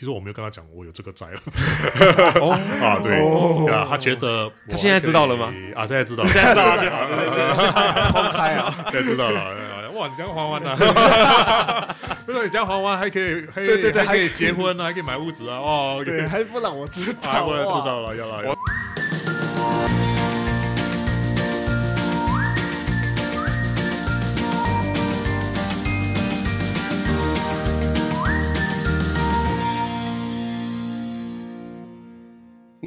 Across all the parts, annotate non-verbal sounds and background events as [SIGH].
其实我没有跟他讲我有这个债了。哦。[LAUGHS] 啊，对，啊，他觉得他现在知道了吗？啊，现在知道了，现在知道了。[LAUGHS] 就好了，公 [LAUGHS] 开啊，现在知道了。哇，你这样还完了，不是你这样还完还可以，还对对对还可以结婚啊，还可以买屋子啊，哦，对，还不让我知道，还不能知道了，要来。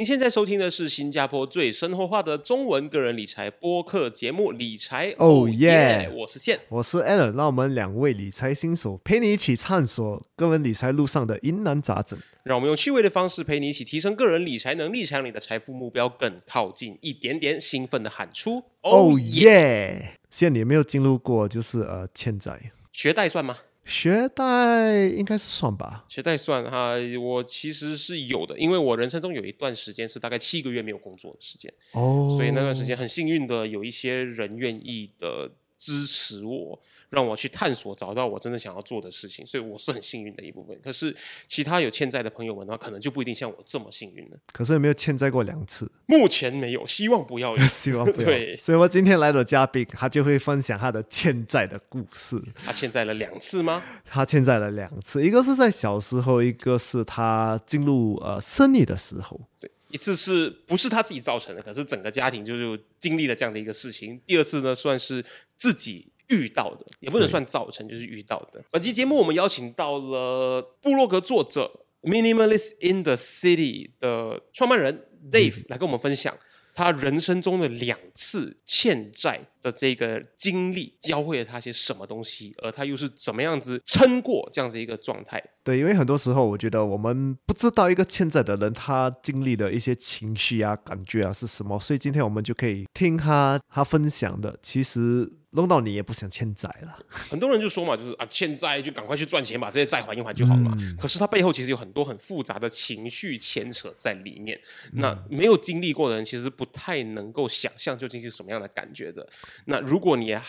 您现在收听的是新加坡最生活化的中文个人理财播客节目《理财 Oh yeah 我是线。我是 Alan，让我们两位理财新手陪你一起探索个人理财路上的疑难杂症。让我们用趣味的方式陪你一起提升个人理财能力，才让你的财富目标更靠近一点点。兴奋的喊出 Oh Oh yeah！现在你有没有进入过就是呃欠债？学贷算吗？学贷应该是算吧。学贷算哈，我其实是有的，因为我人生中有一段时间是大概七个月没有工作的时间，哦，所以那段时间很幸运的有一些人愿意的支持我，让我去探索找到我真的想要做的事情，所以我是很幸运的一部分。可是其他有欠债的朋友们的话，可能就不一定像我这么幸运了。可是有没有欠债过两次？目前没有，希望不要有。[LAUGHS] 希望不要。对所以我今天来的嘉宾，他就会分享他的欠债的故事。他欠债了两次吗？他欠债了两次，一个是在小时候，一个是他进入呃生意的时候。对，一次是不是他自己造成的？可是整个家庭就是经历了这样的一个事情。第二次呢，算是自己遇到的，也不能算造成，就是遇到的。本期节目我们邀请到了部落格作者 Minimalist in the City 的创办人 Dave、来跟我们分享。他人生中的两次欠债的这个经历，教会了他些什么东西，而他又是怎么样子撑过这样子一个状态？对，因为很多时候我觉得我们不知道一个欠债的人他经历的一些情绪啊、感觉啊是什么，所以今天我们就可以听他他分享的。其实弄到你也不想欠债了。很多人就说嘛，就是啊，欠债就赶快去赚钱，把这些债还一还就好了嘛。可是他背后其实有很多很复杂的情绪牵扯在里面。那没有经历过的人，其实不太能够想象究竟是什么样的感觉的。那如果你还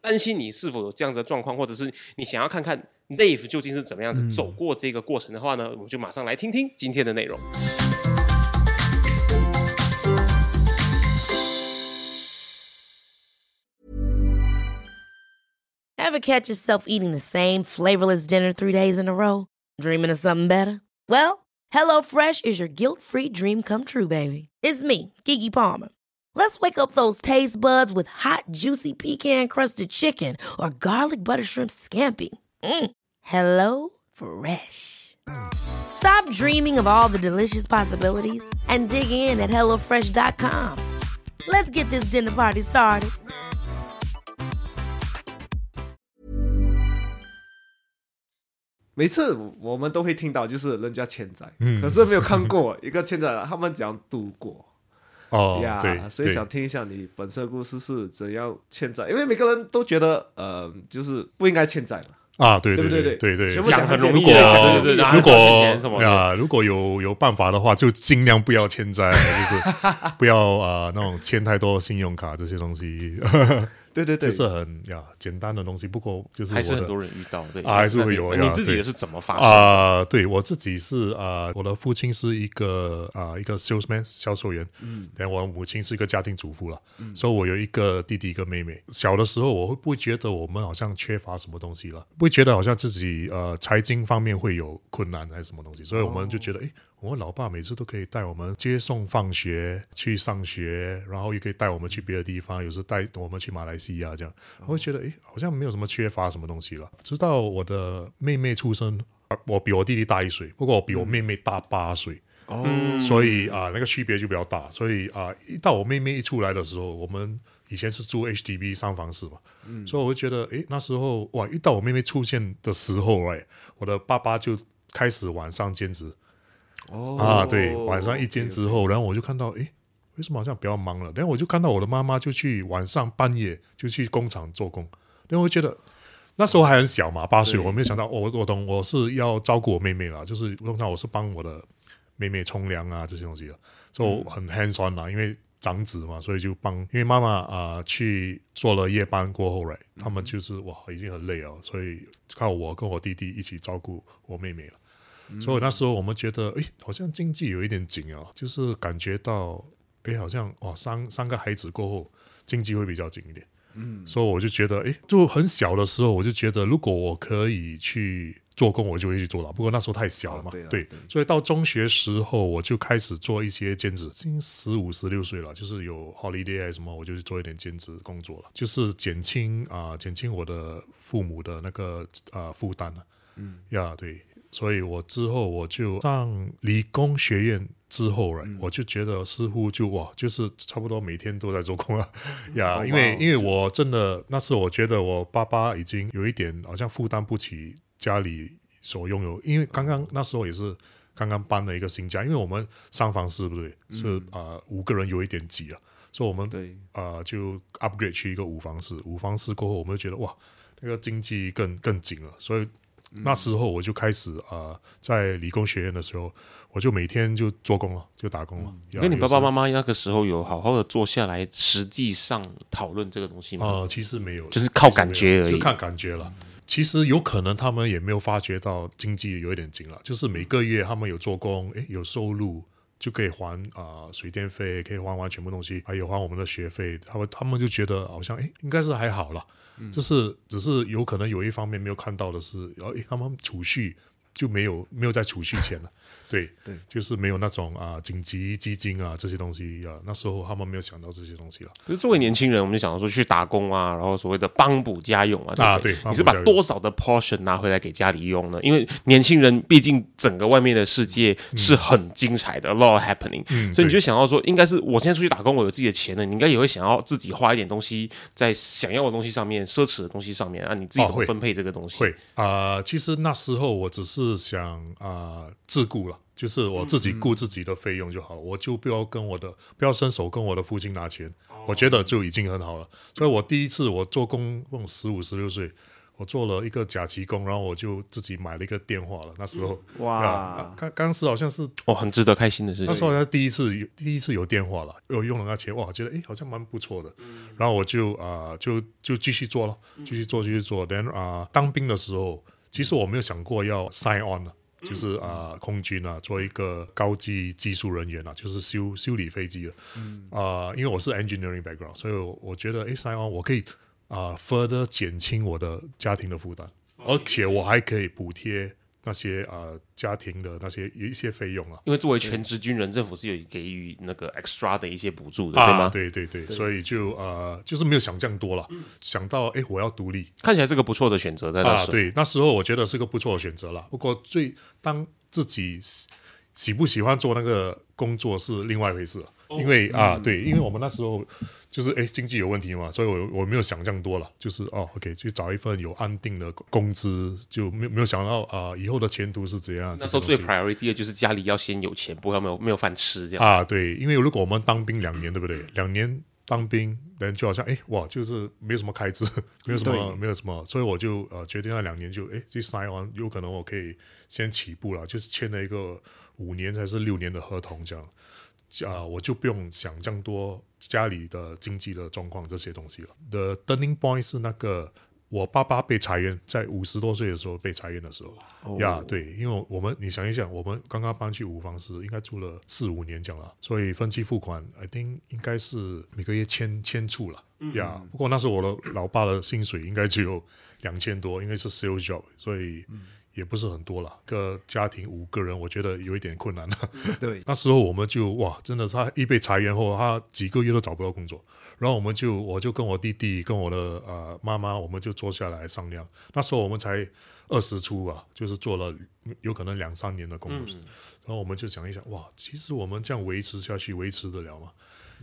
担心你是否有这样子的状况，或者是你想要看看 Dave 究竟是怎么样子走过这个过程的话呢，我们就马上来听听今天的内容。 Ever catch yourself eating the same flavorless dinner three days in a row? Dreaming of something better? Well, HelloFresh is your guilt free dream come true, baby. It's me, Gigi Palmer. Let's wake up those taste buds with hot, juicy pecan crusted chicken or garlic butter shrimp scampi. Mm. Hello Fresh. Stop dreaming of all the delicious possibilities and dig in at HelloFresh.com. Let's get this dinner party started. 每次我们都会听到，就是人家欠债，嗯可是没有看过一个欠债的他们怎样度过哦，呀对，所以想听一下你本身的故事是怎样欠债，因为每个人都觉得呃，就是不应该欠债嘛。啊，对对对对？对对讲很容易如果的对对对如果啊，如果有有办法的话，就尽量不要欠债，就是不要啊、呃那种欠太多信用卡这些东西，对对对这，是很呀简单的东西。不过就是还是很多人遇到，对，啊还是会有呀你自己对的是怎么发生的？啊、对我自己是啊、我的父亲是一个啊、一个 salesman 销售员，嗯，然后我母亲是一个家庭主妇了，所以我有一个弟弟一个妹妹。小的时候我会不会觉得我们好像缺乏什么东西了？不会觉得好像自己呃财经方面会有困难还是什么东西？所以我们就觉得，诶，我老爸每次都可以带我们接送放学去上学，然后也可以带我们去别的地方，有时带我们去马来西亚这样，我会觉得诶，好像没有什么缺乏什么东西了。直到我的妹妹出生，啊我比我弟弟大一岁，不过我比我妹妹大八岁。哦，所以啊、那个区别就比较大。所以啊、一到我妹妹一出来的时候，我们以前是住 HDB 三房室嘛，所以我会觉得，诶，那时候哇，一到我妹妹出现的时候，哎，我的爸爸就开始晚上兼职哦啊，对，晚上一间之后，然后我就看到，哎，为什么好像比较忙了？然后我就看到我的妈妈就去晚上半夜就去工厂做工，然后我就觉得。那时候还很小嘛，八岁，我没有想到，我我懂，我是要照顾我妹妹啦，就是通常我是帮我的妹妹冲凉啊这些东西的，所以很 hands on 啦，因为长子嘛，所以就帮，因为妈妈啊、去做了夜班过后来，他们就是哇已经很累了，所以靠我跟我弟弟一起照顾我妹妹了。所以那时候我们觉得，哎，好像经济有一点紧啊，就是感觉到，哎，好像哇，三三个孩子过后，经济会比较紧一点。嗯，所以我就觉得，哎，就很小的时候，我就觉得，如果我可以去做工，我就会去做了。不过那时候太小了嘛，哦对啊对对，所以到中学时候，我就开始做一些兼职。已经十五、十六岁了，就是有 holiday 啊什么，我就去做一点兼职工作了，就是减轻啊、减轻我的父母的那个啊、负担了。嗯，呀，对，所以我之后我就上理工学院之后了，我就觉得似乎就哇，就是差不多每天都在做工了呀，哦因为因为我真的那时候我觉得我爸爸已经有一点好像负担不起家里所拥有，因为刚刚那时候也是刚刚搬了一个新家，因为我们三房是不对，是啊、五个人有一点挤了，所以我们对，啊、就 upgrade 去一个五房室，五房室过后，我们就觉得哇，那个经济更更紧了，所以那时候我就开始啊、在理工学院的时候，我就每天就做工了，就打工了。你跟你爸爸妈妈妈那个时候有好好的坐下来，实际上讨论这个东西吗？啊，其实没有，就是靠感觉而已就看感觉了。其实有可能他们也没有发觉到经济有一点紧了，就是每个月他们有做工，诶，有收入就可以还啊、水电费，可以还完全部东西，还有还我们的学费，他们他们就觉得好像诶应该是还好了，这是只是有可能有一方面没有看到的是，然后他们储蓄就没有没有在储蓄钱了，对对，就是没有那种啊紧急基金啊这些东西啊，那时候他们没有想到这些东西了。可是作为年轻人，我们就想到说去打工啊，然后所谓的帮补家用啊，啊对你是把多少的 portion 拿回来给家里用呢？因为年轻人毕竟整个外面的世界是很精彩的、a lot happening，、嗯所以你就想要说，应该是我现在出去打工，我有自己的钱了，你应该也会想要自己花一点东西在想要的东西上面、奢侈的东西上面啊，你自己怎么分配这个东西？会啊、其实那时候我只是想啊、自顾了，就是我自己顾自己的费用就好了，我就不要跟我的不要伸手跟我的父亲拿钱，我觉得就已经很好了。所以我第一次我做工，用十五十六岁。我做了一个假期工，然后我就自己买了一个电话了。那时候，哇啊刚刚时好像是哦，很值得开心的事情。那时候好像第一次有第一次有电话了，我用了那钱，哇，觉得诶好像蛮不错的，然后我就啊、就就继续做了，继续做继续做。then 啊、当兵的时候，其实我没有想过要 sign on 了。就是啊、空军啊，做一个高级技术人员啊，就是修修理飞机的。啊、因为我是 engineering background，所以我我觉得，哎 s i on 我可以啊、further 减轻我的家庭的负担，而且我还可以补贴那些啊、家庭的那些一些费用啊。因为作为全职军人，政府是有给予那个 extra 的一些补助的，对啊，吗？对对对，所以就呃，就是没有想这样多了，想到哎，我要独立看起来是个不错的选择，在那啊，时候。对，那时候我觉得是个不错的选择了。不过最当自己喜喜不喜欢做那个工作是另外一回事了，因为啊，对，因为我们那时候就是哎经济有问题嘛，所以我我没有想这样多了，就是哦，OK，去找一份有安定的工资，就没有没有想到啊以后的前途是怎样。那时候最 priority 的就是家里要先有钱，不要没有没有饭吃这样。啊，对，因为如果我们当兵两年，对不对？两年当兵，人就好像哎哇，就是没有什么开支，[LAUGHS] 没有什么对没有什么，所以我就呃决定那两年就哎去 sign on，有可能我可以先起步了，就是签了一个五年还是六年的合同这样。啊、我就不用想这样多家里的经济的状况这些东西了。The turning point 是那个我爸爸被裁员，在五十多岁的时候被裁员的时候，呀对，因为我们你想一想，我们刚刚搬去五房时，应该住了四五年这样了，所以分期付款，I think 应该是每个月千千处了，呀、不过那时候我的老爸的薪水应该只有两千多，因为是 sales job，所以。也不是很多了，个家庭五个人，我觉得有一点困难了。对，[LAUGHS] 那时候我们就哇，真的是他一被裁员后，他几个月都找不到工作。然后我们就我就跟我弟弟跟我的呃妈妈，我们就坐下来商量。那时候我们才二十出啊，就是做了有可能两三年的工作。然后我们就想一想，哇，其实我们这样维持下去，维持得了吗？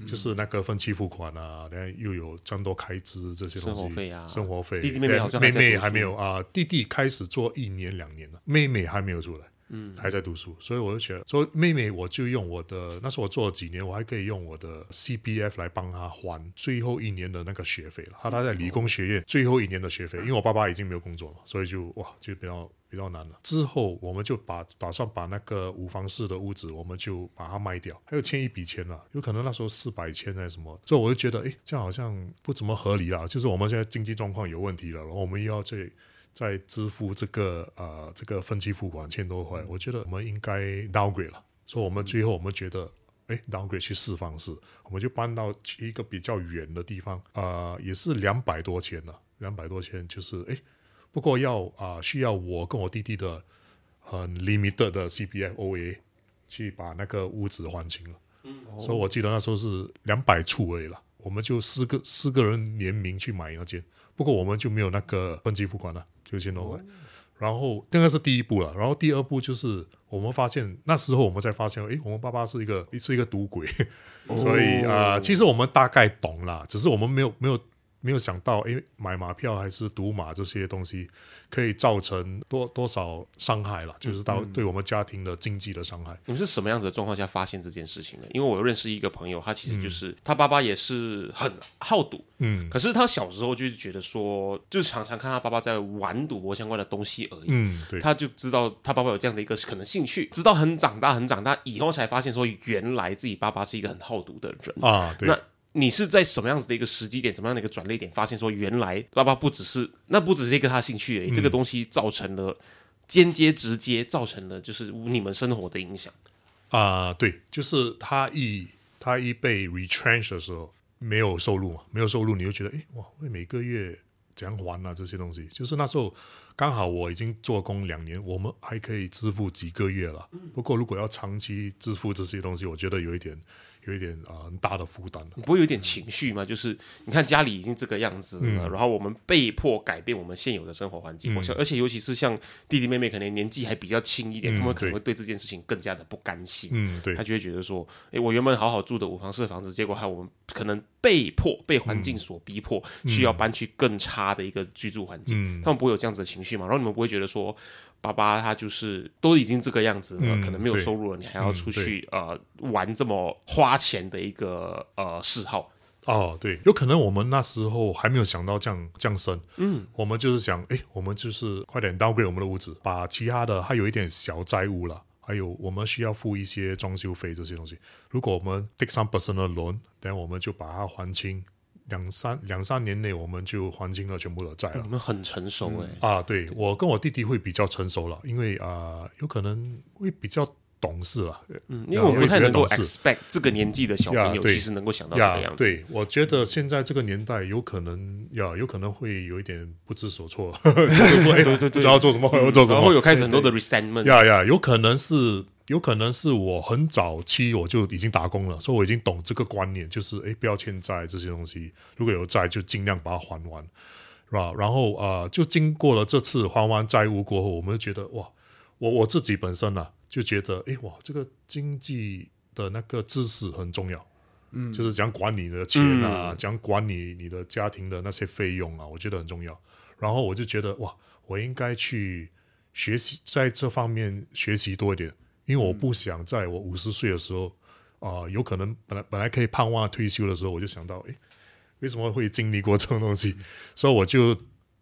就是那个分期付款啊，然后又有这么多开支这些东西，生活费啊生活费。弟弟妹妹好像还没有啊，弟弟开始做一年两年了，妹妹还没有出来。嗯，还在读书，所以我就觉得，说妹妹，我就用我的，那时候我做了几年，我还可以用我的 CPF 来帮她还最后一年的那个学费了。她她在理工学院最后一年的学费，因为我爸爸已经没有工作了，所以就哇，就比较比较难了。之后我们就把打算把那个五房室的屋子，我们就把它卖掉，还有欠一笔钱了，有可能那时候四百千还是什么，所以我就觉得，哎，这样好像不怎么合理啊。就是我们现在经济状况有问题了，然后我们又要去在支付这个呃这个分期付款千多块，我觉得我们应该 downgrade 了。所以我们最后我们觉得，哎，downgrade 去四方市，我们就搬到去一个比较远的地方，呃，也是两百多千了，两百多千就是哎，不过要啊、需要我跟我弟弟的很 limited 的 CPF OA 去把那个屋子还清了。所以我记得那时候是两百处而已了，我们就四个四个人联名去买那间，不过我们就没有那个分期付款了，就千多块。然后那个是第一步了，然后第二步就是我们发现那时候我们才发现，诶，我们爸爸是一个是一个赌鬼，[LAUGHS] 所以啊、呃其实我们大概懂啦，只是我们没有没有没有想到，诶，买马票还是赌马这些东西可以造成多多少伤害了，就是到对我们家庭的经济的伤害。你们是什么样子的状况下发现这件事情的？因为我有认识一个朋友，他其实就是、他爸爸也是很好赌，嗯可是他小时候就是觉得说，就是常常看他爸爸在玩赌博相关的东西而已。嗯，对，他就知道他爸爸有这样的一个可能兴趣，直到很长大很长大以后才发现说，原来自己爸爸是一个很好赌的人。啊，对，那你是在什么样子的一个时机点，什么样的一个转捩点，发现说原来爸爸不只是那不只是一个他兴趣而已，这个东西造成了间接、直接造成了就是你们生活的影响。啊、对，就是他一他一被 retrench 的时候，没有收入嘛，没有收入，你就觉得，诶，哇，会每个月怎样还啊？这些东西，就是那时候刚好我已经做工两年，我们还可以支付几个月了。不过如果要长期支付这些东西，我觉得有一点有一点啊、很大的负担了。你不会有点情绪吗？就是你看家里已经这个样子了，然后我们被迫改变我们现有的生活环境，我想，而且尤其是像弟弟妹妹，可能年纪还比较轻一点，他们可能会对这件事情更加的不甘心。嗯，对他，就会觉得说，诶，我原本好好住的五房式的房子，结果还有我们可能被迫被环境所逼迫，需要搬去更差的一个居住环境。嗯他们不会有这样子的情绪嘛？然后你们不会觉得说，爸爸他就是都已经这个样子了，嗯可能没有收入了，你还要出去、呃玩这么花钱的一个呃嗜好。哦，对，有可能我们那时候还没有想到降降生，嗯，我们就是想，哎，我们就是快点 downgrade 我们的屋子，把其他的还有一点小债务了，还有我们需要付一些装修费这些东西。如果我们 take some personal loan，等我们就把它还清，两三两三年内我们就还清了全部的债了你。们很成熟诶。啊，对我跟我弟弟会比较成熟了，因为啊、有可能会比较懂事了。嗯，因为我们不太能够 expect 这个年纪的小朋友其实能够想到这个样子。对，我觉得现在这个年代有可能呀，有可能会有一点不知所措，[LAUGHS] 就是说哎，对对不知道做什么，要做什么然后。有开始很多的 resentment。呀呀，有可能是，有可能是我很早期我就已经打工了，所以我已经懂这个观念，就是哎，不要欠债这些东西，如果有债就尽量把它还完，是吧？然后呃，就经过了这次还完债务过后，我们就觉得哇，我我自己本身呢、啊、就觉得哎哇，这个经济的那个知识很重要。嗯，就是讲管理你的钱啊，讲、管理你的家庭的那些费用啊，我觉得很重要。然后我就觉得哇，我应该去学习在这方面学习多一点，因为我不想在我五十岁的时候啊、有可能本来本来可以盼望退休的时候，我就想到，诶，为什么会经历过这种东西？所以我就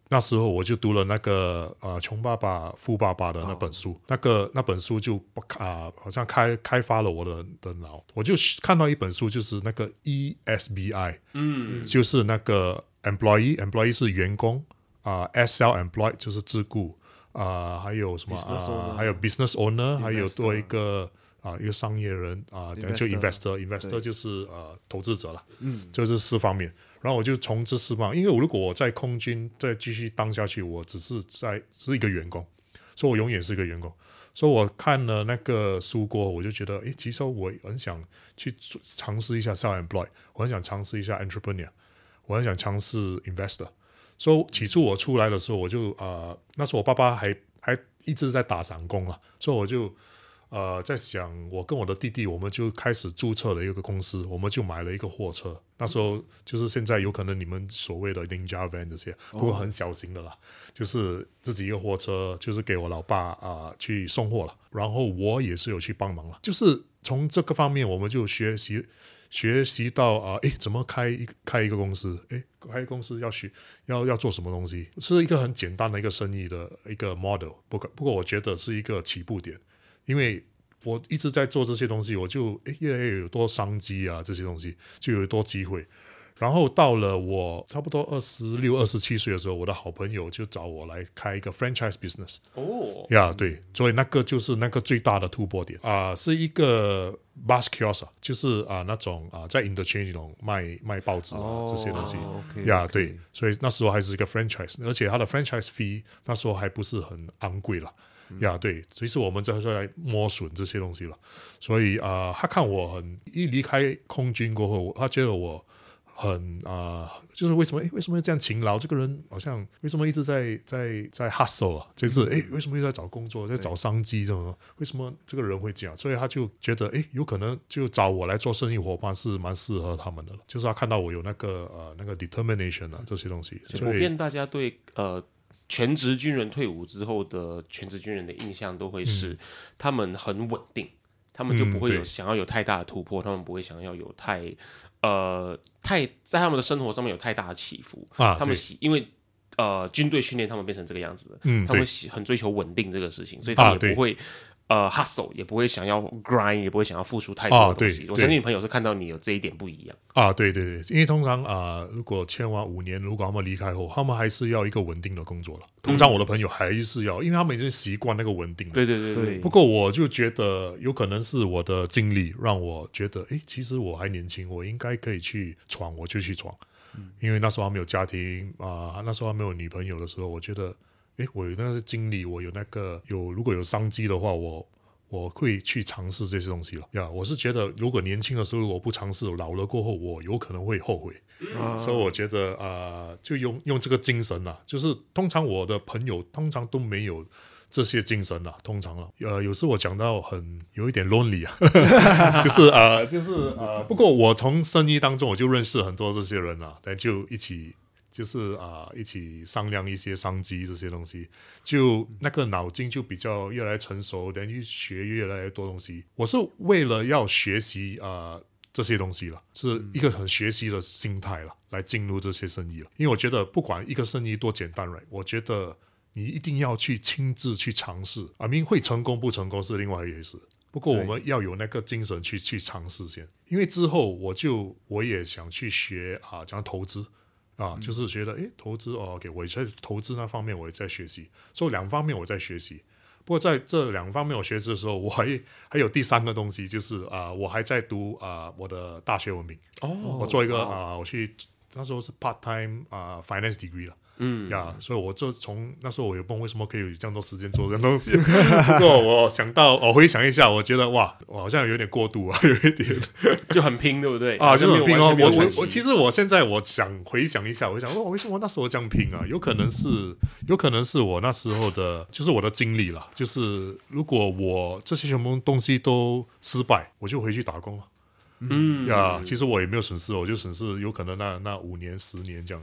那时候我就读了那个呃《穷爸爸富爸爸》的那本书，那个那本书就啊、好像开开发了我的的脑，我就看到一本书，就是那个 ESBI，嗯，就是那个 employee，employee 是员工啊、s l employed 就是自雇啊、还有什么还有 business owner，还有多一个啊、一个商业人啊，就 Investor investor，investor 对就是呃投资者了，嗯，就是四方面。然后我就从这四方，因为我如果我在空军再继续当下去，我只是在是一个员工，所以我永远是一个员工。所以我看了那个书过后，我就觉得，诶，其实我很想去尝试一下 self employed，我很想尝试一下 entrepreneur，我很想尝试 investor。所以起初我出来的时候，我就呃，那时候我爸爸还还一直在打散工啊，所以我就呃在想，我跟我的弟弟，我们就开始注册了一个公司，我们就买了一个货车。那时候就是现在有可能你们所谓的 Ninja Van 这些，不过很小型的啦，就是自己一个货车，就是给我老爸啊、去送货了。然后我也是有去帮忙了，就是从这个方面我们就学习学习到啊，诶，怎么开一开一个公司？诶，开公司要学要要做什么东西？是一个很简单的一个生意的一个 model。不过不过我觉得是一个起步点，因为我一直在做这些东西，我就诶越来越有多商机啊，这些东西就有多机会。然后到了我差不多二十六、二十七岁的时候，我的好朋友就找我来开一个 franchise business。哦，呀对，所以那个就是那个最大的突破点啊、是一个 bus kiosk，啊就是啊、那种啊、在 interchange 那种卖卖报纸啊、这些东西。哦，OK，呀对，所以那时候还是一个 franchise，而且它的 franchise fee 那时候还不是很昂贵了。呀，对，其实我们这是在摸索这些东西了，所以啊、他看我很一离开空军过后，他觉得我很啊、就是为什么哎为什么要这样勤劳？这个人好像为什么一直在在在 hustle 啊？就是哎，为什么一直在找工作，在找商机这种？为什么这个人会这样？所以他就觉得哎，有可能就找我来做生意伙伴是蛮适合他们的了。就是他看到我有那个呃那个 determination 啊这些东西，普所以遍大家对呃全职军人退伍之后的全职军人的印象都会是他们很稳定，他们就不会有想要有太大的突破，他们不会想要有太呃太在他们的生活上面有太大的起伏。啊他们喜因为呃军队训练他们变成这个样子的，嗯他们喜很追求稳定这个事情，所以他们不会。呃，hustle 也不会想要 grind，也不会想要付出太多东西。对我相信你朋友是看到你有这一点不一样。啊，对对对，因为通常啊、如果签完五年，如果他们离开后，他们还是要一个稳定的工作了。通常我的朋友还是要，因为他们已经习惯那个稳定了。对对对对不过我就觉得有可能是我的经历让我觉得，哎，其实我还年轻，我应该可以去闯，我就去闯。因为那时候还没有家庭啊、那时候还没有女朋友的时候，我觉得，诶，我有那个经理，我有那个有如果有商机的话，我我会去尝试这些东西了。呀，我是觉得如果年轻的时候我不尝试，老了过后我有可能会后悔。啊所以我觉得啊、呃就用用这个精神啊，就是通常我的朋友通常都没有这些精神啊，通常了，呃，有时我讲到很有一点 lonely 啊，[LAUGHS] 就是呃，就是呃，不过我从生意当中我就认识很多这些人啊，那就一起。就是啊、一起商量一些商机这些东西，就那个脑筋就比较越来越成熟，人越学越来越多东西。我是为了要学习啊、这些东西了，是一个很学习的心态了，来进入这些生意了。因为我觉得不管一个生意多简单，right，我觉得你一定要去亲自去尝试。啊，明会成功不成功是另外一回事。不过我们要有那个精神去去尝试先，因为之后我就我也想去学啊，讲投资啊，就是觉得诶，投资哦，OK，我也在投资那方面我也在学习，所以两方面我在学习。不过在这两方面我学习的时候，我还还有第三个东西，就是啊、我还在读啊、我的大学文凭。哦我做一个啊、我去那时候是 part time 啊、finance degree 了。嗯呀所以我就从那时候我也不懂为什么可以有这样多时间做这样东西。[LAUGHS] 不过我想到，我回想一下，我觉得哇，我好像有点过度啊，[LAUGHS] 有一点就很拼，对不对？啊，就很拼哦。我我我其实实我现在我想回想一下，我想哦，为什么那时候这样拼啊？有可能是有可能是我那时候的，就是我的经历了。就是如果我这些什么东西都失败，我就回去打工了。嗯呀，其实我也没有损失，我就损失有可能那那五年十年这样。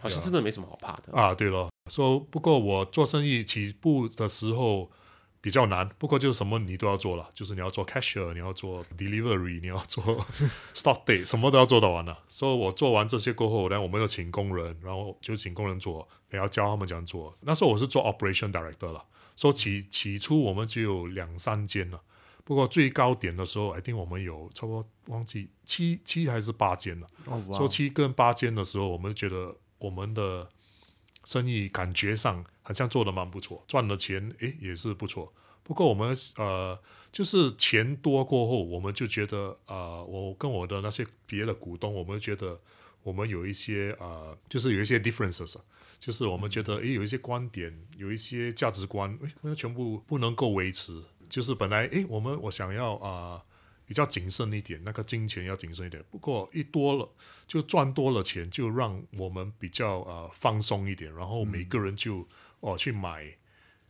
好像真的没什么好怕的。啊，对了，说不过我做生意起步的时候比较难，不过就是什么你都要做了，就是你要做 cashier，你要做 delivery，你要做 [LAUGHS] stock day，什么都要做到完了。所以我做完这些过后，然后我们要请工人，然后就请工人做，也要教他们怎样做。那时候我是做 operation director 了，所以起起初我们只有两三间了。不过最高点的时候，I think 我们有差不多忘记七七还是八间了。哦哇所以七跟八间的时候，我们觉得我们的生意感觉上好像做的蛮不错，赚的钱诶也是不错。不过我们呃，就是钱多过后，我们就觉得呃，我跟我的那些别的股东，我们觉得我们有一些呃，就是有一些 differences，就是我们觉得诶，有一些观点，有一些价值观，诶，那全部不能够维持。就是本来诶，我们我想要啊、比较谨慎一点，那个金钱要谨慎一点。不过一多了，就赚多了钱，就让我们比较呃放松一点，然后每个人就哦去买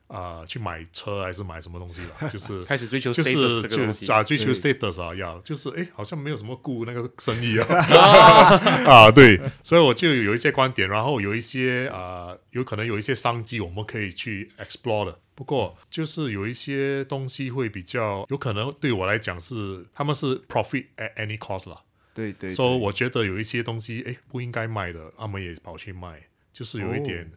啊、去买车还是买什么东西了，[LAUGHS] 就是开始追求就是就啊追求 status 啊，要就是哎，好像没有什么顾那个生意啊 [LAUGHS] [LAUGHS] 啊，对，所以我就有一些观点，然后有一些啊、有可能有一些商机我们可以去 explore 的。不过就是有一些东西会比较有可能对我来讲是他们是 profit at any cost 啦，对对，所以、对。我觉得有一些东西哎不应该卖的，他们也跑去卖，就是有一点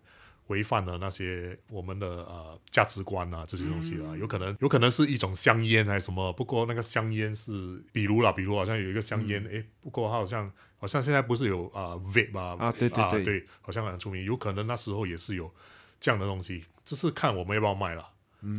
违反了那些我们的呃价值观啊这些东西啦。有可能有可能是一种香烟还是什么，不过那个香烟是比如啦，比如好像有一个香烟，哎、不过它好像好像现在不是有啊、vape 啊啊对对对。对，好像很出名，有可能那时候也是有这样的东西，这是看我们要不要卖了。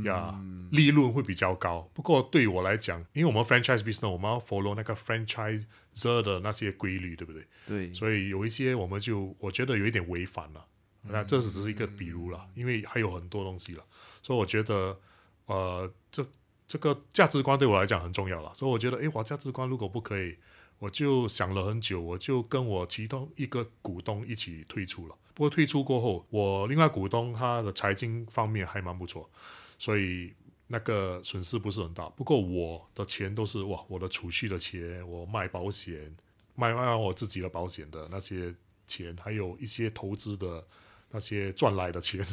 呀，利润会比较高。不过对我来讲，因为我们 franchise business，我们要 follow 那个 franchiser 的那些规律，对不对？对，所以有一些我们就我觉得有一点违反了。那这只是一个比如了，因为还有很多东西了，所以我觉得呃，这这个价值观对我来讲很重要了。所以我觉得，诶，我价值观如果不可以，我就想了很久，我就跟我其中一个股东一起退出了。不过退出过后，我另外股东他的财经方面还蛮不错，所以那个损失不是很大。不过我的钱都是哇，我的储蓄的钱，我卖保险，卖卖我自己的保险的那些钱，还有一些投资的那些赚来的钱，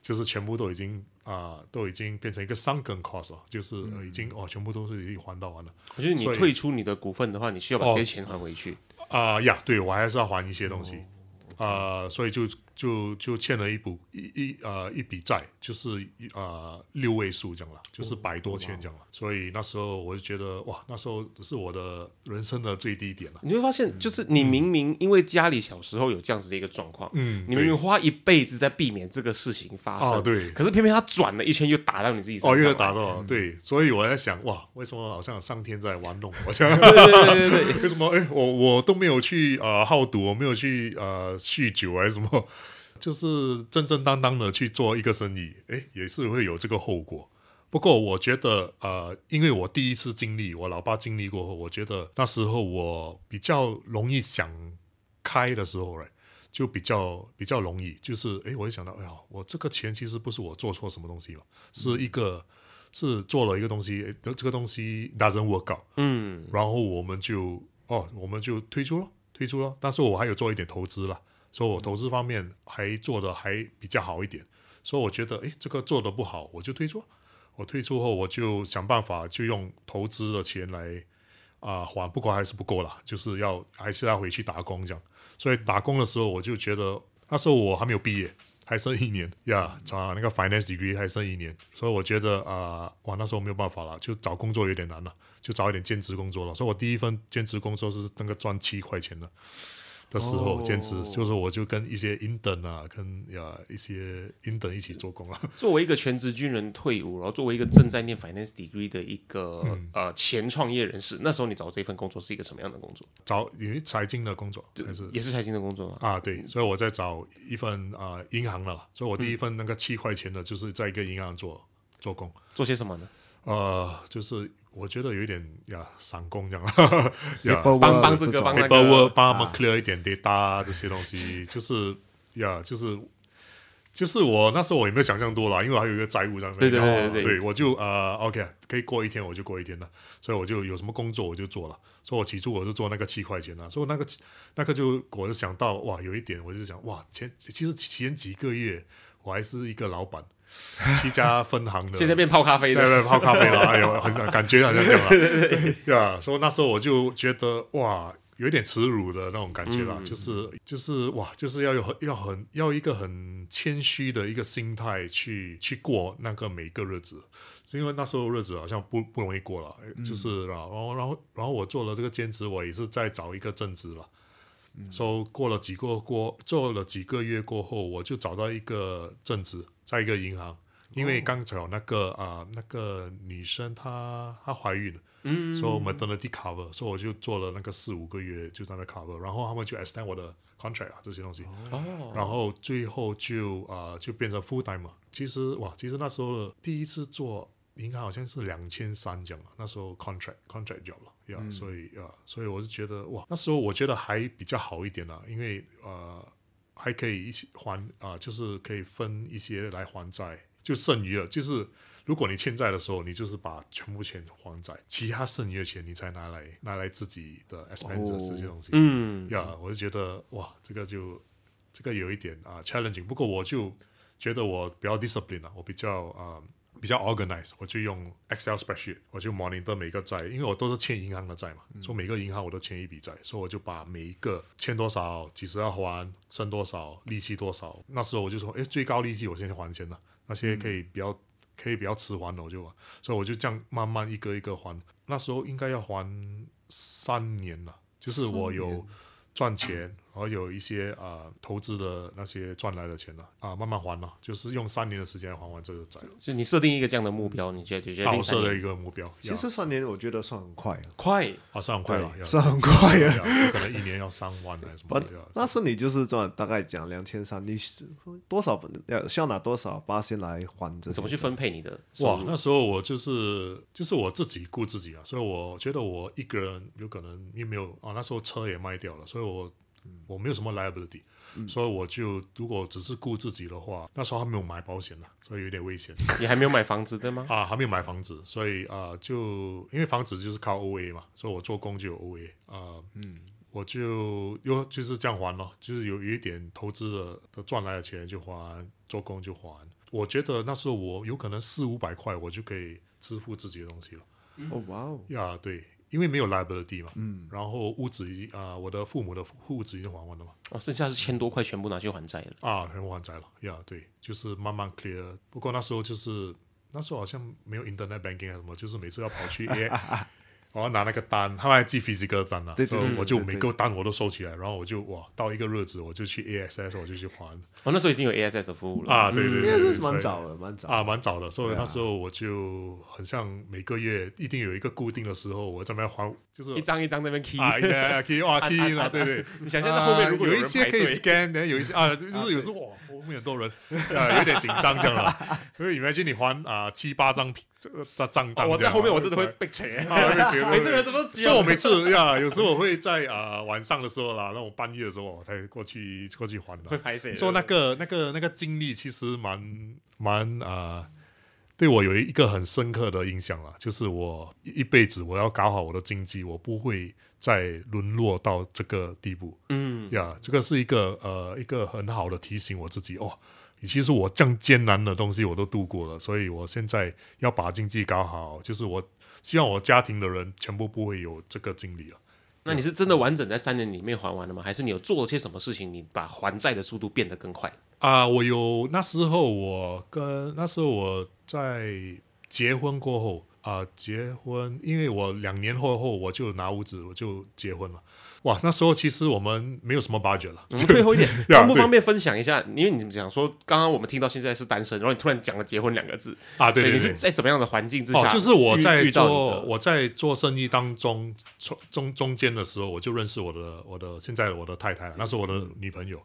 就是全部都已经啊、都已经变成一个 sunken cost 了，就是、呃已经哦，全部都是已经还到完了。我觉得你退出你的股份的话，你需要把哦这些钱还回去。啊、呀，对我还是要还一些东西，啊、所以就就就欠了一笔一一呃一笔债，就是呃六位数这样了，就是百多千这样了。所以那时候我就觉得哇，那时候是我的人生的最低点了。你会发现，就是你明明因为家里小时候有这样子的一个状况，嗯你明明花一辈子在避免这个事情发生，哦对可是偏偏他转了一圈又打到你自己身上哦，又打到了，对，所以我在想，哇，为什么好像上天在玩弄我这样？对对对对对，[LAUGHS] 为什么？哎，我我都没有去呃好赌，我没有去呃酗酒还是什么，就是正正当当的去做一个生意，哎，也是会有这个后果。不过我觉得，呃，因为我第一次经历，我老爸经历过后，我觉得那时候我比较容易想开的时候，right, 就比较比较容易，就是哎，我就想到，哎呀，我这个钱其实不是我做错什么东西嘛，是一个是做了一个东西，诶这个东西 doesn't work out，嗯，然后我们就哦，我们就退出了，退出了。但是我还有做一点投资了，所以我投资方面还做的还比较好一点。所以我觉得，诶，这个做的不好，我就退出。我退出后，我就想办法就用投资的钱来啊、还，不过还是不够啦，就是要还是要回去打工这样。所以打工的时候，我就觉得那时候我还没有毕业，还剩一年呀，啊那个 finance degree 还剩一年，所以我觉得啊、哇，那时候没有办法了，就找工作有点难了，就找一点兼职工作了。所以我第一份兼职工作是那个赚七块钱的的时候，哦兼职就是我就跟一些 intern 啊，跟呀一些 intern 一起做工啊。作为一个全职军人退伍，然后作为一个正在念 finance degree 的一个、嗯呃前创业人士，那时候你找这份工作是一个什么样的工作？找有一财经的工作还是也是财经的工作吗？啊，对，所以我在找一份啊、银行的啦，所以我第一份那个七块钱的，就是在一个银行做做工，做些什么呢？呃，就是我觉得有一点呀散工这样，呀帮帮这个种帮那个。帮他们啊。clear 一点 data 啊这些东西，[LAUGHS] 就是呀，就是就是我那时候我也没有想象多啦，因为我还有一个债务在那边，对对对对对。对我就呃 OK 可以过一天我就过一天了，所以我就有什么工作我就做了，所以我起初我就做那个七块钱了，所以那个那个就我就想到哇，有一点我就想哇前其实前几个月我还是一个老板，[LAUGHS] 七家分行的，现在变泡咖啡现在的，在泡咖啡了，[LAUGHS] 哎呦，很感觉好像这样了，[LAUGHS] 呀，所以那时候我就觉得哇，有一点耻辱的那种感觉啦，就是就是哇，就是要有很要很要一个很谦虚的一个心态去去过那个每一个日子。因为那时候日子好像不不容易过了，就是然后然后然后我做了这个兼职，我也是在找一个正职了。所以过了几个过做了几个月过后，我就找到一个正职，在一个银行。因为刚才有那个啊、那个女生她她怀孕了，嗯，所以我们 maternity cover，所以我就做了那个四五个月就在那 cover，然后他们就 extend 我的 contract 啊这些东西，哦，然后最后就啊、就变成 full time 嘛。其实哇，其实那时候的第一次做银行好像是两千三这样了，那时候 contract contract job 了呀所以呀所以我就觉得哇，那时候我觉得还比较好一点啦，因为呃还可以一起还啊、就是可以分一些来还债，就剩余了，就是。如果你欠债的时候，你就是把全部钱还债，其他剩余的钱你才拿来拿来自己的 expenses 这些东西。嗯，呀我就觉得哇，这个就这个有一点啊、challenging。不过我就觉得我比较 discipline 啊，我比较啊、比较 organized，我就用 Excel spreadsheet，我就 monitor 每个债，因为我都是欠银行的债嘛，所以每个银行我都欠一笔债，所以我就把每一个欠多少、几时要还、剩多少、利息多少。那时候我就说，哎，最高利息我先还钱了，那些可以比较、可以比较迟还的我就，所以我就这样慢慢一个一个还。那时候应该要还三年了，就是我有赚钱，然后有一些啊、投资的那些赚来的钱了啊、慢慢还了，就是用三年的时间还完这个债。就你设定一个这样的目标，你觉得就决啊，定三年。我设了一个目标，其实三年我觉得算很快啊，快，啊算很快了，算很快了。可能一年要三万还是什么那是你就是赚大概讲两千三，你是多少要需要拿多少八先来还这？怎么去分配你的哇，那时候我就是就是我自己顾自己啊，所以我觉得我一个人有可能也没有啊，那时候车也卖掉了，所以我我没有什么 liability，、所以我就如果只是顾自己的话，那时候还没有买保险呢，所以有点危险你还没有买房子对吗？啊，还没有买房子，所以啊，就因为房子就是靠 OA 嘛，所以我做工就有 OA 啊，嗯。我就又就是这样还咯，就是有有一点投资的的赚来的钱就还，做工就还。我觉得那时候我有可能四五百块，我就可以支付自己的东西了。哦哇哦，呀，对，因为没有 liability 嘛，嗯，然后屋子已经啊、我的父母的屋子已经还完了嘛，哦，剩下是千多块全部拿去还债了。啊，全部还债了，呀，对，就是慢慢 clear。不过那时候就是那时候好像没有 internet banking 啊什么，就是每次要跑去 A，我要拿那个单，他们还寄 physical 单啊，对对所以我就每个单我都收起来，然后我就哇，到一个日子我就去 ASS，我就去还。哦，那时候已经有 ASS 的服务了。啊，对对应对是蛮早的，蛮早啊，蛮早的，所以那时候我就很像每个月一定有一个固定的时候，我在那边还，就是一张一张那边 key，、啊以哇，可以啦，对对。你想象到后面如果啊有一些可以 scan，然后有一些啊，就是有时候哇，后面很多人，啊，有点紧张这样了。[LAUGHS] 因为 imagine 你还啊七八张这个账单我在后面我真的会啊被切，啊会被切每次人怎么所以我每次呀，有时候我会在啊晚上的时候啦，那种半夜的时候我才过去过去还的。会拍谁？说那个那个那个经历其实蛮蛮啊、对我有一个很深刻的印象了，就是我一一辈子我要搞好我的经济，我不会再沦落到这个地步。嗯，呀这个是一个呃一个很好的提醒我自己哦。其实我这样艰难的东西我都度过了，所以我现在要把经济搞好，就是我希望我家庭的人全部不会有这个经历了。那你是真的完整在三年里面还完了吗？还是你有做了些什么事情，你把还债的速度变得更快？啊、我有那时候我跟那时候我在结婚过后啊、结婚，因为我两年后后我就拿屋子我就结婚了。哇，那时候其实我们没有什么 budget 了，我们退后一点，[LAUGHS] 方不方便分享一下？因为你们讲说，刚刚我们听到现在是单身，然后你突然讲了结婚两个字，啊，对对你对，是在怎么样的环境之下？哦，就是我在做我在做生意当中中中中间的时候，我就认识我的我的现在的我的太太了，那是我的女朋友。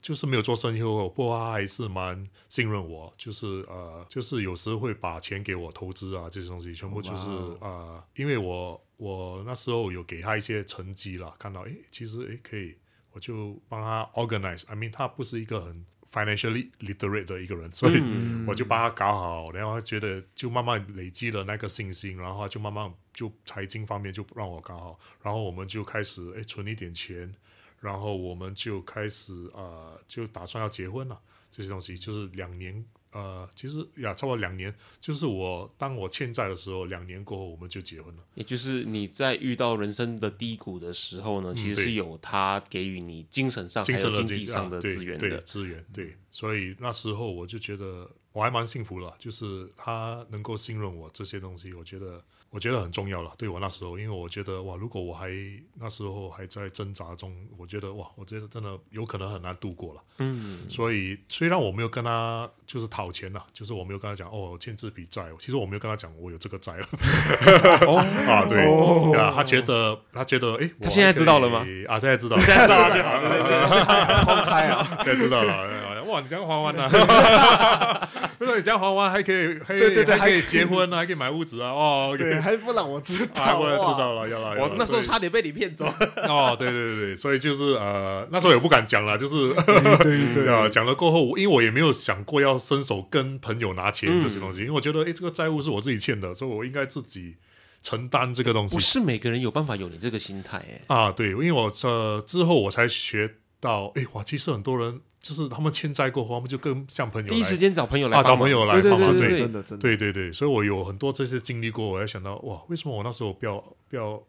就是没有做生意后，不过他还是蛮信任我，就是呃，就是有时会把钱给我投资啊，这些东西全部就是呃，因为我我那时候有给他一些成绩啦，看到诶，其实诶可以，我就帮他 organize。I mean，他不是一个很 financially literate 的一个人，所以我就帮他搞好，然后他觉得就慢慢累积了那个信心，然后她就慢慢就财经方面就让我搞好，然后我们就开始诶存一点钱。然后我们就开始呃，就打算要结婚了。这些东西就是两年，呃，其实呀，差不多两年，就是我当我欠债的时候，两年过后我们就结婚了。也就是你在遇到人生的低谷的时候呢，其实是有他给予你精神上还精有经经济上的资源的。资源对，所以那时候我就觉得我还蛮幸福了，就是他能够信任我这些东西，我觉得我觉得很重要了。对我那时候，因为我觉得哇，如果我还那时候还在挣扎中，我觉得哇，我觉得真的有可能很难度过了。嗯，所以虽然我没有跟他就是讨钱了，就是我没有跟他讲哦欠这笔债，其实我没有跟他讲我有这个债了。[LAUGHS] 啊，对啊，他觉得他觉得哎，他现在知道了吗啊，现在知道了，现在知道了就好了。公开啊，现在知道了。[LAUGHS] [LAUGHS] 哇，你这样还完了，[LAUGHS] 不是你这样还完还可以，还对对对还可以结婚啊，还可以买屋子啊。哦，[LAUGHS] 对，还不让我知道，啊，我也知道了，要了。我那时候差点被你骗走。哦，对对对对，所以就是呃，那时候也不敢讲了，就是对对 [LAUGHS] 啊，讲了过后，因为我也没有想过要伸手跟朋友拿钱嗯这些东西，因为我觉得，哎，这个债务是我自己欠的，所以我应该自己承担这个东西不。是每个人有办法有你这个心态，哎，啊，对，因为我呃之后我才学到，哎哇，其实很多人就是他们欠债过后，他们就更像朋友第一时间找朋友来啊，找朋友来对对帮忙，对对。真的真的。对对对，所以我有很多这些经历过，我才想到哇，为什么我那时候不要不要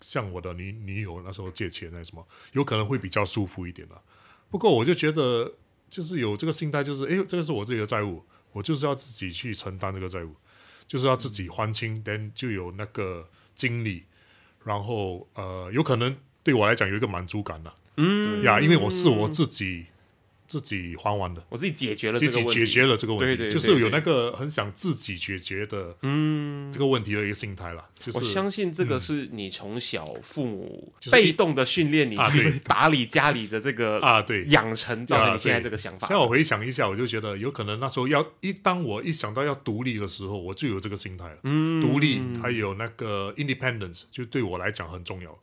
向我的女女友那时候借钱那什么，有可能会比较舒服一点了。不过我就觉得，就是有这个心态，就是哎，这个是我自己的债务，我就是要自己去承担这个债务，就是要自己还清，then 就有那个精力，然后呃，有可能对我来讲有一个满足感了，嗯。呀，因为我是我自己自己还完的。我自己解决了自这个问题，己解决了这个问题，对对对就是有那个很想自己解决的嗯这个问题的一个心态啦。就是我相信这个是你从小父母就是被动的训练你啊去打理家里的这个啊，对，养成，造成啊你现在这个想法。现在我回想一下，我就觉得有可能那时候要一当我一想到要独立的时候，我就有这个心态了。嗯独立还有那个 independence，就对我来讲很重要。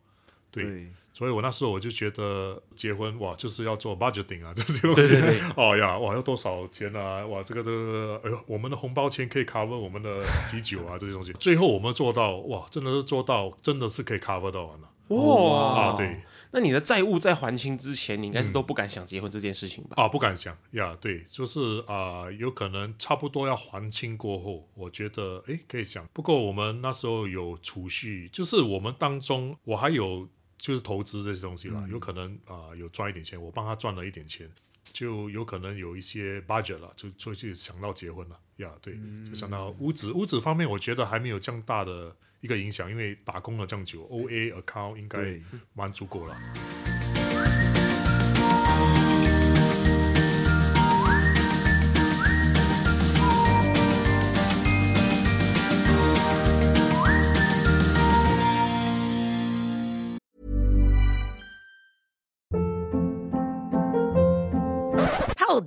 对，对所以我那时候我就觉得结婚哇，就是要做 budgeting 啊，[LAUGHS] 这些东西。对对对哦呀，哇，要多少钱啊？哇，这个这个，哎呦，我们的红包钱可以 cover 我们的喜酒啊，这些东西。最后我们做到，哇，真的是做到，真的是可以 cover 到完了。哇啊，对，那你的债务在还清之前，你应该是都不敢想结婚这件事情吧？啊，不敢想呀，对，就是啊、有可能差不多要还清过后，我觉得诶可以想。不过我们那时候有储蓄，就是我们当中我还有就是投资这些东西啦，有可能啊、有赚一点钱，我帮他赚了一点钱，就有可能有一些 budget 了，就就去想到结婚了呀，对，就想到屋子屋子方面，我觉得还没有这样大的一个影响，因为打工了这样久，O A account 应该对。蛮足够了。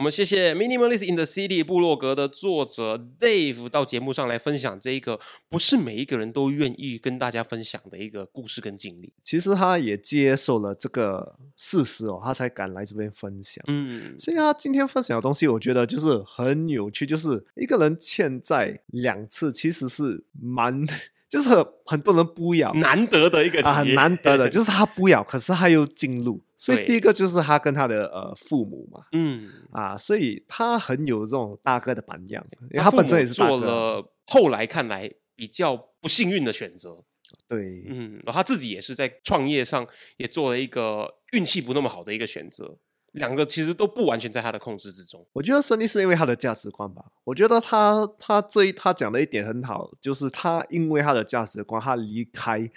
我们谢谢 Minimalist in the City 部落格的作者 Dave 到节目上来分享这一个不是每一个人都愿意跟大家分享的一个故事跟经历。其实他也接受了这个事实哦，他才敢来这边分享。嗯，所以他今天分享的东西，我觉得就是很有趣，就是一个人欠债两次，其实是蛮，[LAUGHS] 就是很很多人不要难得的一个很难得的，就是他不要，可是他又进入。所以第一个就是他跟他的呃父母嘛，嗯，啊，所以他很有这种大哥的榜样，因为他本身也是，做了后来看来比较不幸运的选择。对，嗯，然后他自己也是在创业上也做了一个运气不那么好的一个选择，两个其实都不完全在他的控制之中。我觉得胜利是因为他的价值观吧。我觉得他他这一他讲的一点很好，就是他因为他的价值观，他离开，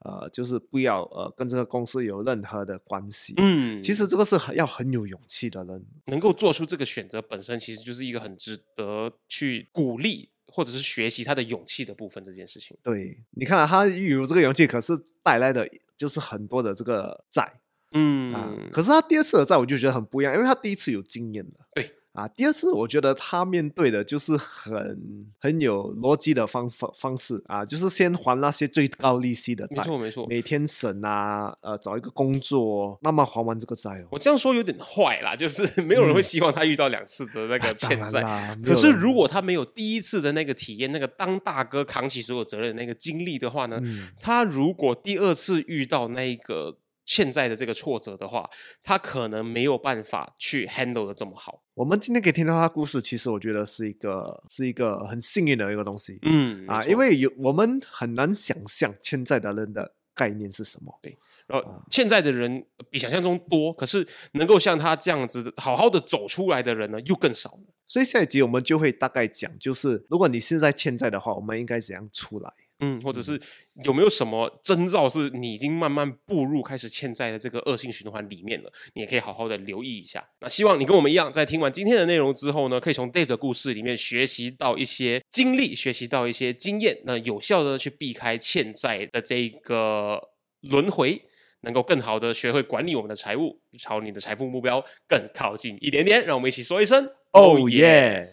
呃，就是不要呃跟这个公司有任何的关系。嗯，其实这个是很要很有勇气的人。能够做出这个选择本身，其实就是一个很值得去鼓励或者是学习他的勇气的部分。这件事情，对，你看、啊、他有这个勇气，可是带来的就是很多的这个债嗯，啊。可是他第二次的债，我就觉得很不一样，因为他第一次有经验了。对啊，第二次我觉得他面对的就是很很有逻辑的方方方式啊，就是先还那些最高利息的贷，没错没错。每天省啊，呃，找一个工作，慢慢还完这个债哦。我这样说有点坏啦，就是 [LAUGHS] 没有人会希望他遇到两次的那个欠债。可是如果他没有第一次的那个体验，那个当大哥扛起所有责任的那个经历的话呢，嗯他如果第二次遇到那一个欠债的这个挫折的话，他可能没有办法去 handle 的这么好。我们今天可以听到他故事，其实我觉得是一个是一个很幸运的一个东西。嗯啊，因为有我们很难想象欠债的人的概念是什么。对然后欠债的人比想象中多，可是能够像他这样子好好的走出来的人呢，又更少了。所以下一集我们就会大概讲，就是如果你现在欠债的话，我们应该怎样出来？嗯，或者是有没有什么征兆是你已经慢慢步入开始欠债的这个恶性循环里面了？你也可以好好的留意一下。那希望你跟我们一样，在听完今天的内容之后呢，可以从 Dave 的故事里面学习到一些经历，学习到一些经验，那有效的去避开欠债的这个轮回。能够更好的学会管理我们的财务，朝你的财富目标更靠近一点点。让我们一起说一声哦耶！